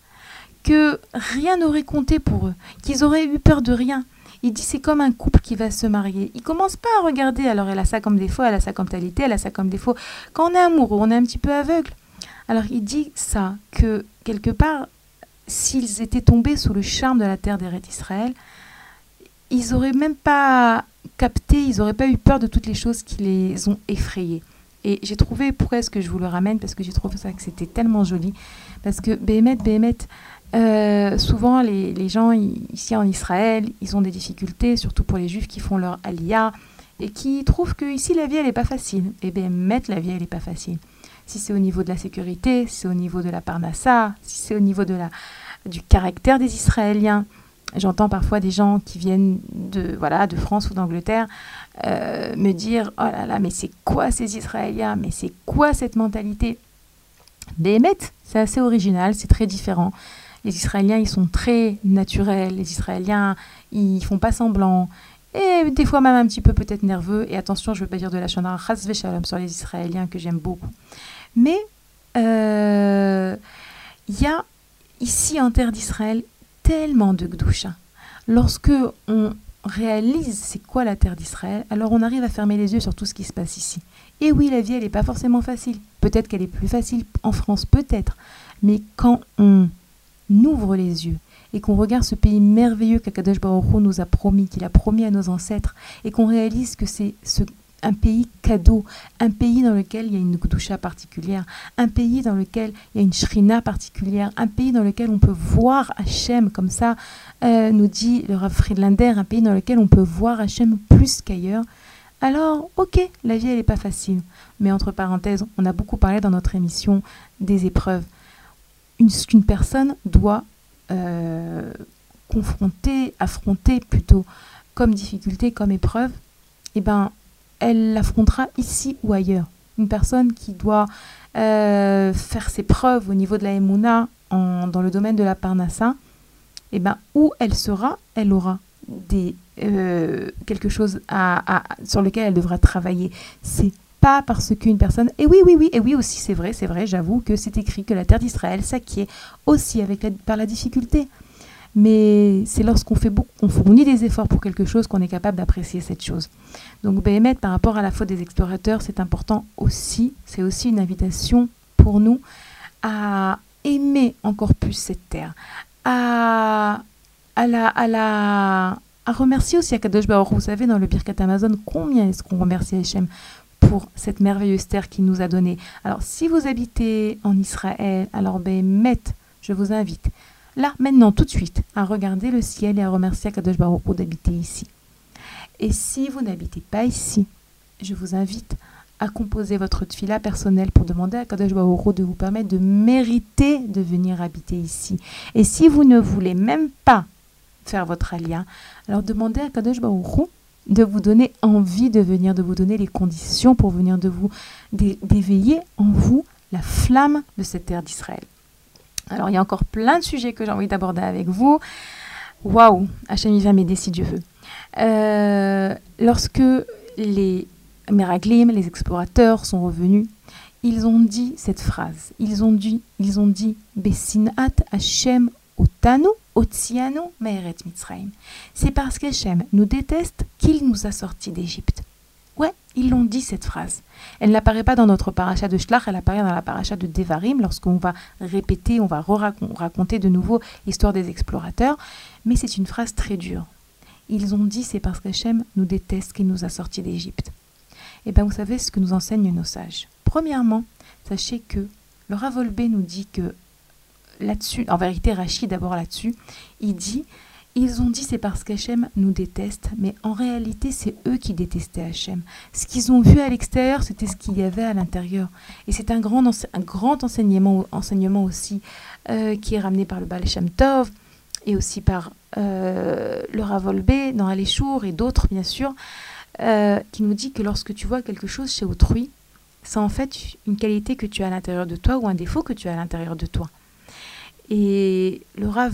que rien n'aurait compté pour eux, qu'ils auraient eu peur de rien. Il dit c'est comme un couple qui va se marier. Il commence pas à regarder, alors elle a ça comme défaut, elle a ça comme qualité, elle a ça comme défaut. Quand on est amoureux, on est un petit peu aveugle. Alors il dit ça, que quelque part, s'ils étaient tombés sous le charme de la terre des d'Israël, ils auraient même pas capté, ils n'auraient pas eu peur de toutes les choses qui les ont effrayés. Et j'ai trouvé, pourquoi est-ce que je vous le ramène? Parce que j'ai trouvé ça que c'était tellement joli. Parce que Béhémet, Béhémet, euh, souvent, les, gens ici en Israël, ils ont des difficultés, surtout pour les juifs qui font leur aliyah et qui trouvent que ici la vie elle n'est pas facile. Et eh bien, mettre la vie elle n'est pas facile. Si c'est au niveau de la sécurité, si c'est au niveau de la parnassa, si c'est au niveau de la, du caractère des Israéliens. J'entends parfois des gens qui viennent de, voilà, de France ou d'Angleterre euh, me dire Oh là là, mais c'est quoi ces Israéliens? Mais c'est quoi cette mentalité? Béhémet, c'est assez original, c'est très différent. Les Israéliens, ils sont très naturels. Les Israéliens, ils font pas semblant. Et des fois même un petit peu peut-être nerveux. Et attention, je ne veux pas dire de la chandra shalom sur les Israéliens que j'aime beaucoup. Mais euh, il y a ici en terre d'Israël tellement de gdoucha. Lorsque on réalise c'est quoi la terre d'Israël, alors on arrive à fermer les yeux sur tout ce qui se passe ici. Et oui, la vie, elle n'est pas forcément facile. Peut-être qu'elle est plus facile en France, peut-être. Mais quand on ouvre les yeux et qu'on regarde ce pays merveilleux qu'Akadosh Baruch nous a promis, qu'il a promis à nos ancêtres, et qu'on réalise que c'est ce un pays cadeau, un pays dans lequel il y a une Gdusha particulière, un pays dans lequel il y a une Shrina particulière, un pays dans lequel on peut voir Hachem, comme ça euh, nous dit le Rav Friedlander, un pays dans lequel on peut voir Hachem plus qu'ailleurs, alors ok, la vie elle n'est pas facile. Mais entre parenthèses, on a beaucoup parlé dans notre émission des épreuves. Une, qu'une personne doit euh, confronter, affronter plutôt comme difficulté, comme épreuve, eh ben, elle l'affrontera ici ou ailleurs. Une personne qui doit euh, faire ses preuves au niveau de la Emouna dans le domaine de la Parnassa, eh ben, où elle sera, elle aura euh, quelque chose sur lequel elle devra travailler. Pas parce qu'une personne. Et oui, oui, oui, et oui aussi, c'est vrai, c'est vrai, j'avoue que c'est écrit que la terre d'Israël s'acquiert aussi avec par la difficulté mais c'est lorsqu'on fait beaucoup, on fournit des efforts pour quelque chose qu'on est capable d'apprécier cette chose. Donc Béhémet, par rapport à la faute des explorateurs, c'est important aussi, c'est aussi une invitation pour nous à aimer encore plus cette terre, à, à la, à la, à remercier aussi Akadosh Baruch. Vous savez, dans le Birkat Amazon, combien est-ce qu'on remercie Hachem pour cette merveilleuse terre qu'il nous a donnée. Alors, si vous habitez en Israël, alors Béhémet, je vous invite là, maintenant, tout de suite, à regarder le ciel et à remercier Akadosh Baruch d'habiter ici. Et si vous n'habitez pas ici, je vous invite à composer votre tfila personnelle pour demander à Kadosh Baruch de vous permettre de mériter de venir habiter ici. Et si vous ne voulez même pas faire votre alia, alors demandez à Kadosh Baruch de vous donner envie de venir, de vous donner les conditions pour venir de vous d'éveiller en vous la flamme de cette terre d'Israël. Alors, il y a encore plein de sujets que j'ai envie d'aborder avec vous. Waouh, Hachem, va m'aider si Dieu veut. Euh, lorsque les Meraglim, les explorateurs, sont revenus, ils ont dit cette phrase. Ils ont dit, ils ont dit, Bessinat Hachem C'est parce qu'Hachem nous déteste qu'il nous a sortis d'Égypte. Ouais, ils l'ont dit cette phrase. Elle n'apparaît pas dans notre paracha de Shlach, elle apparaît dans la paracha de Devarim, lorsqu'on va répéter, on va raconter de nouveau l'histoire des explorateurs. Mais c'est une phrase très dure. Ils ont dit c'est parce qu'Hachem nous déteste qu'il nous a sortis d'Égypte. Eh bien, vous savez ce que nous enseignent nos sages. Premièrement, sachez que le Ravolbé nous dit que là-dessus, en vérité, Rachid d'abord là-dessus, il dit ils ont dit c'est parce qu'Hachem nous déteste, mais en réalité c'est eux qui détestaient Hachem. Ce qu'ils ont vu à l'extérieur, c'était ce qu'il y avait à l'intérieur. Et c'est un grand, un grand enseignement, enseignement aussi euh, qui est ramené par le Baal Shem Tov et aussi par euh, le Ravolbé dans Aléchour et d'autres bien sûr, euh, qui nous dit que lorsque tu vois quelque chose chez autrui, c'est en fait une qualité que tu as à l'intérieur de toi ou un défaut que tu as à l'intérieur de toi. Et le Rav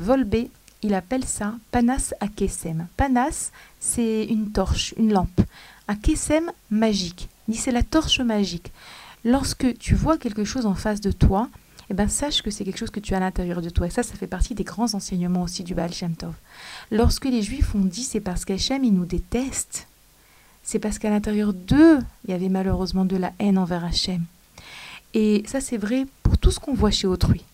Volbé il appelle ça panas akesem. Panas, c'est une torche, une lampe. Akesem, magique. Il dit c'est la torche magique. Lorsque tu vois quelque chose en face de toi, eh ben, sache que c'est quelque chose que tu as à l'intérieur de toi. Et ça, ça fait partie des grands enseignements aussi du Baal Shem Tov. Lorsque les Juifs ont dit c'est parce qu'Hachem, il nous déteste, c'est parce qu'à l'intérieur d'eux, il y avait malheureusement de la haine envers Hachem. Et ça, c'est vrai pour tout ce qu'on voit chez autrui.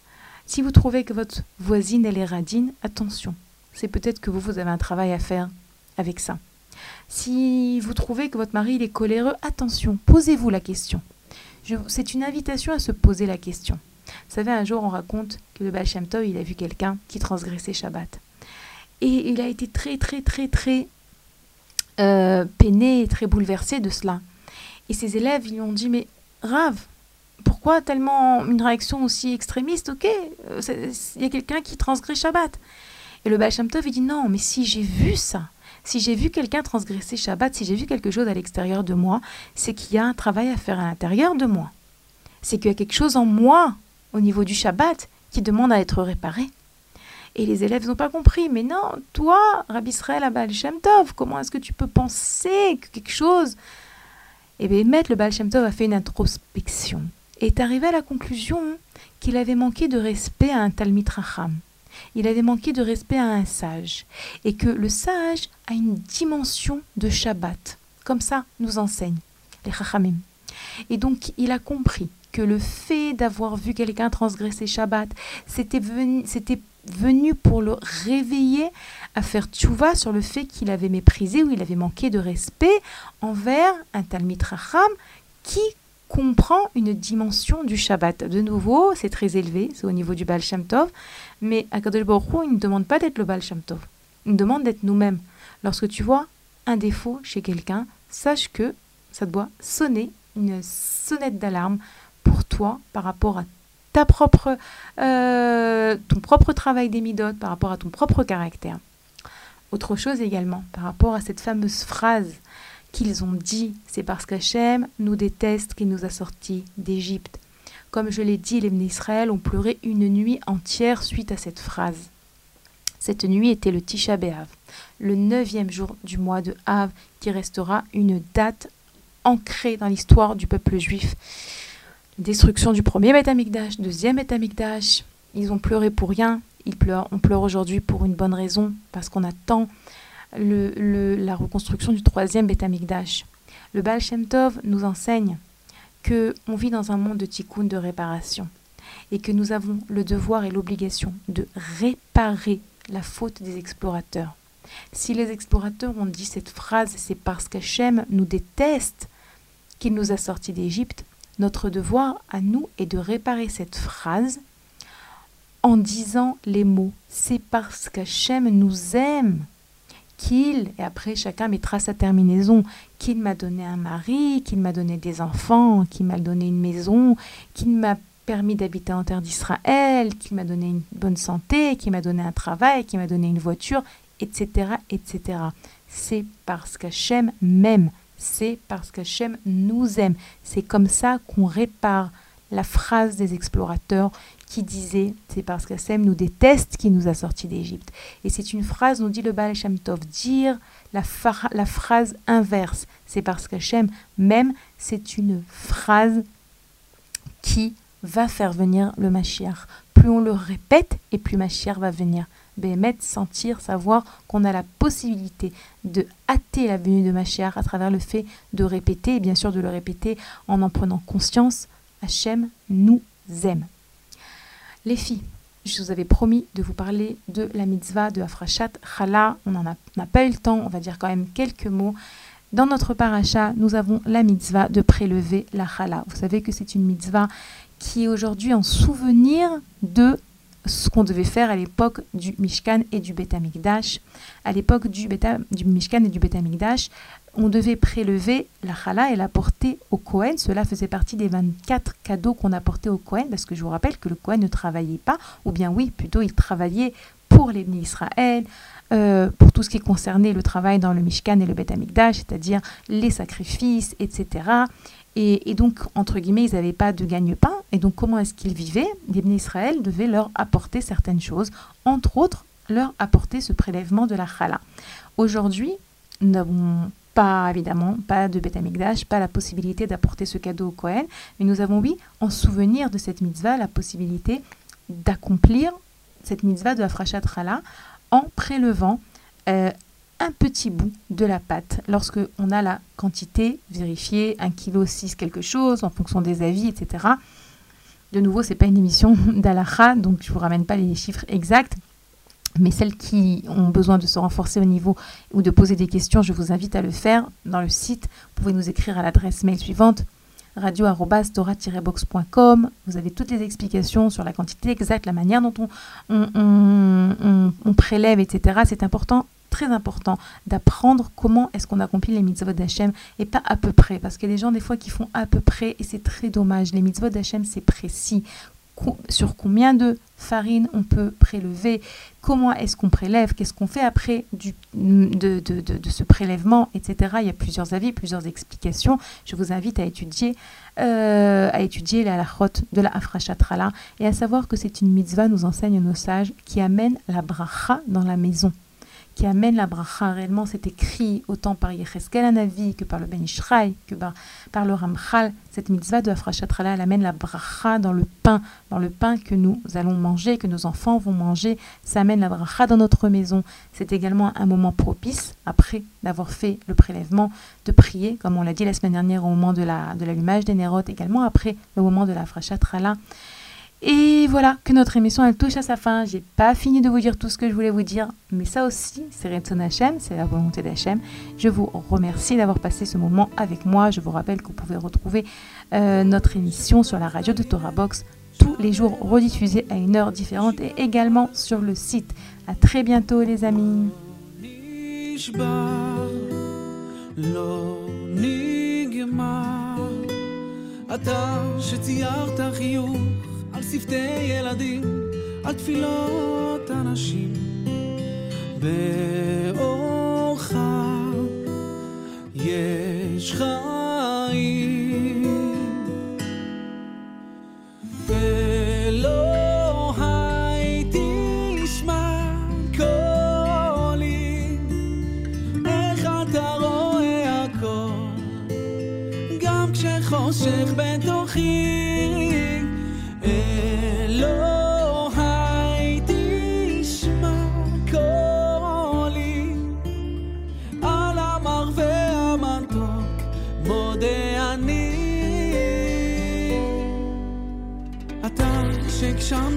Si vous trouvez que votre voisine, elle est radine, attention. C'est peut-être que vous, vous avez un travail à faire avec ça. Si vous trouvez que votre mari, il est coléreux, attention, posez-vous la question. C'est une invitation à se poser la question. Vous savez, un jour, on raconte que le Baal il a vu quelqu'un qui transgressait Shabbat. Et il a été très, très, très, très euh, peiné et très bouleversé de cela. Et ses élèves, ils lui ont dit, mais Rave, pourquoi tellement une réaction aussi extrémiste Ok, euh, il y a quelqu'un qui transgresse Shabbat. Et le Baal Shem Tov, il dit non, mais si j'ai vu ça, si j'ai vu quelqu'un transgresser Shabbat, si j'ai vu quelque chose à l'extérieur de moi, c'est qu'il y a un travail à faire à l'intérieur de moi. C'est qu'il y a quelque chose en moi, au niveau du Shabbat, qui demande à être réparé. Et les élèves n'ont pas compris. Mais non, toi, Rabbi Israël Baal Shem Tov, comment est-ce que tu peux penser que quelque chose... Eh bien, Maître, le Baal Shem Tov a fait une introspection est arrivé à la conclusion qu'il avait manqué de respect à un Talmid Racham. Il avait manqué de respect à un sage. Et que le sage a une dimension de Shabbat. Comme ça nous enseignent les Chachamim. Et donc il a compris que le fait d'avoir vu quelqu'un transgresser Shabbat, c'était venu pour le réveiller à faire tchouva sur le fait qu'il avait méprisé ou il avait manqué de respect envers un Talmid Racham qui comprend une dimension du Shabbat. De nouveau, c'est très élevé, c'est au niveau du Baal Shem Tov, mais Akadosh Baruch Hu, il ne demande pas d'être le Baal Shem Tov. Il demande d'être nous-mêmes. Lorsque tu vois un défaut chez quelqu'un, sache que ça doit sonner une sonnette d'alarme pour toi par rapport à ta propre, euh, ton propre travail d'émidote, par rapport à ton propre caractère. Autre chose également, par rapport à cette fameuse phrase qu'ils ont dit, c'est parce qu'Hachem nous déteste qu'il nous a sortis d'Égypte. Comme je l'ai dit, les d'Israël ont pleuré une nuit entière suite à cette phrase. Cette nuit était le Tisha B'Av, le neuvième jour du mois de Av, qui restera une date ancrée dans l'histoire du peuple juif. Destruction du premier Beth deuxième Beth Ils ont pleuré pour rien. Ils pleurent, on pleure aujourd'hui pour une bonne raison, parce qu'on attend la reconstruction du troisième Beth Le Baal Shem Tov nous enseigne que on vit dans un monde de tikkun, de réparation, et que nous avons le devoir et l'obligation de réparer la faute des explorateurs. Si les explorateurs ont dit cette phrase, c'est parce qu'Hachem nous déteste qu'il nous a sortis d'Égypte. Notre devoir à nous est de réparer cette phrase en disant les mots c'est parce qu'Hachem nous aime qu'il, et après chacun mettra sa terminaison, qu'il m'a donné un mari, qu'il m'a donné des enfants, qu'il m'a donné une maison, qu'il m'a permis d'habiter en terre d'Israël, qu'il m'a donné une bonne santé, qu'il m'a donné un travail, qu'il m'a donné une voiture, etc. etc. C'est parce qu'Hachem m'aime c'est parce qu'Hachem nous aime. C'est comme ça qu'on répare la phrase des explorateurs qui disait c'est parce qu'Hachem nous déteste qui nous a sortis d'Égypte. Et c'est une phrase, nous dit le Baal Shem Tov, dire la, phrase inverse, c'est parce qu'Hachem m'aime, c'est une phrase qui va faire venir le Mashiach. Plus on le répète et plus Mashiach va venir. Béhémet, sentir, savoir qu'on a la possibilité de hâter la venue de Mashiach à travers le fait de répéter, et bien sûr de le répéter en en prenant conscience. Hachem nous aime. Les filles, je vous avais promis de vous parler de la mitzvah de Afrashat Chala. On n'en a, pas eu le temps, on va dire quand même quelques mots. Dans notre paracha, nous avons la mitzvah de prélever la chala. Vous savez que c'est une mitzvah qui est aujourd'hui en souvenir de ce qu'on devait faire à l'époque du Mishkan et du Beth Amikdash. À l'époque du, Mishkan et du Beth Amikdash, on devait prélever la chala et la porter au Kohen. Cela faisait partie des 24 cadeaux qu'on apportait au Kohen, parce que je vous rappelle que le Kohen ne travaillait pas, ou bien oui, plutôt il travaillait pour les Israël, euh, pour tout ce qui concernait le travail dans le Mishkan et le Beth Amikdash, c'est-à-dire les sacrifices, etc. Et, donc, entre guillemets, ils n'avaient pas de gagne-pain. Et donc, comment est-ce qu'ils vivaient? Les Israël devaient leur apporter certaines choses, entre autres, leur apporter ce prélèvement de la chala. Aujourd'hui, nous n'avons pas, évidemment, pas de Beth Amikdash, pas la possibilité d'apporter ce cadeau au Kohen, mais nous avons, oui, en souvenir de cette mitzvah, la possibilité d'accomplir cette mitzvah de la frachat chala en prélevant euh, un petit bout de la pâte. Lorsque on a la quantité vérifiée, 1 kg 6 quelque chose, en fonction des avis, etc. De nouveau, c'est pas une émission d'Alaha, donc je vous ramène pas les chiffres exacts. Mais celles qui ont besoin de se renforcer au niveau ou de poser des questions, je vous invite à le faire dans le site. Vous pouvez nous écrire à l'adresse mail suivante radio-box.com. Vous avez toutes les explications sur la quantité exacte, la manière dont on, prélève, etc. C'est important très important d'apprendre comment est-ce qu'on accomplit les mitzvot d'Hachem et pas à peu près. Parce qu'il y a des gens des fois qui font à peu près et c'est très dommage. Les mitzvot d'Hachem, c'est précis. Sur combien de farine on peut prélever, comment est-ce qu'on prélève, qu'est-ce qu'on fait après de, ce prélèvement, etc. Il y a plusieurs avis, plusieurs explications. Je vous invite à étudier, euh, à étudier la halachot de la Afrashatrala et à savoir que c'est une mitzvah, nous enseigne nos sages, qui amène la bracha dans la maison qui amène la bracha. Réellement, c'est écrit autant par Yecheskel Anavi que par le Ben Ishraï, que par, le Ramchal. Cette mitzvah de Afrashatrala, elle amène la bracha dans le pain, dans le pain que nous allons manger, que nos enfants vont manger. Ça amène la bracha dans notre maison. C'est également un moment propice, après d'avoir fait le prélèvement, de prier, comme on l'a dit la semaine dernière au moment de l'allumage la, de des Nérotes, également après le moment de la Afrashatrala. Et voilà que notre émission elle touche à sa fin. J'ai pas fini de vous dire tout ce que je voulais vous dire, mais ça aussi, c'est Redson Hachem, c'est la volonté d'Hachem. Je vous remercie d'avoir passé ce moment avec moi. Je vous rappelle que vous pouvez retrouver euh, notre émission sur la radio de Torah Box tous les jours rediffusée à une heure différente et également sur le site. À très bientôt les amis. על שפתי ילדים, על תפילות אנשים. באורך יש חיים.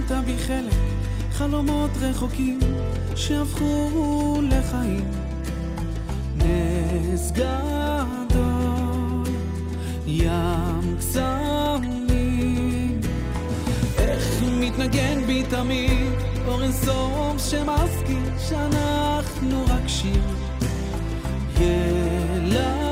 שמת בי חלק, חלומות רחוקים שהפכו לחיים. נס גדול, ים קסמים, איך מתנגן בי תמיד אור אינסוף שמזכיר שאנחנו רק שיר. ילד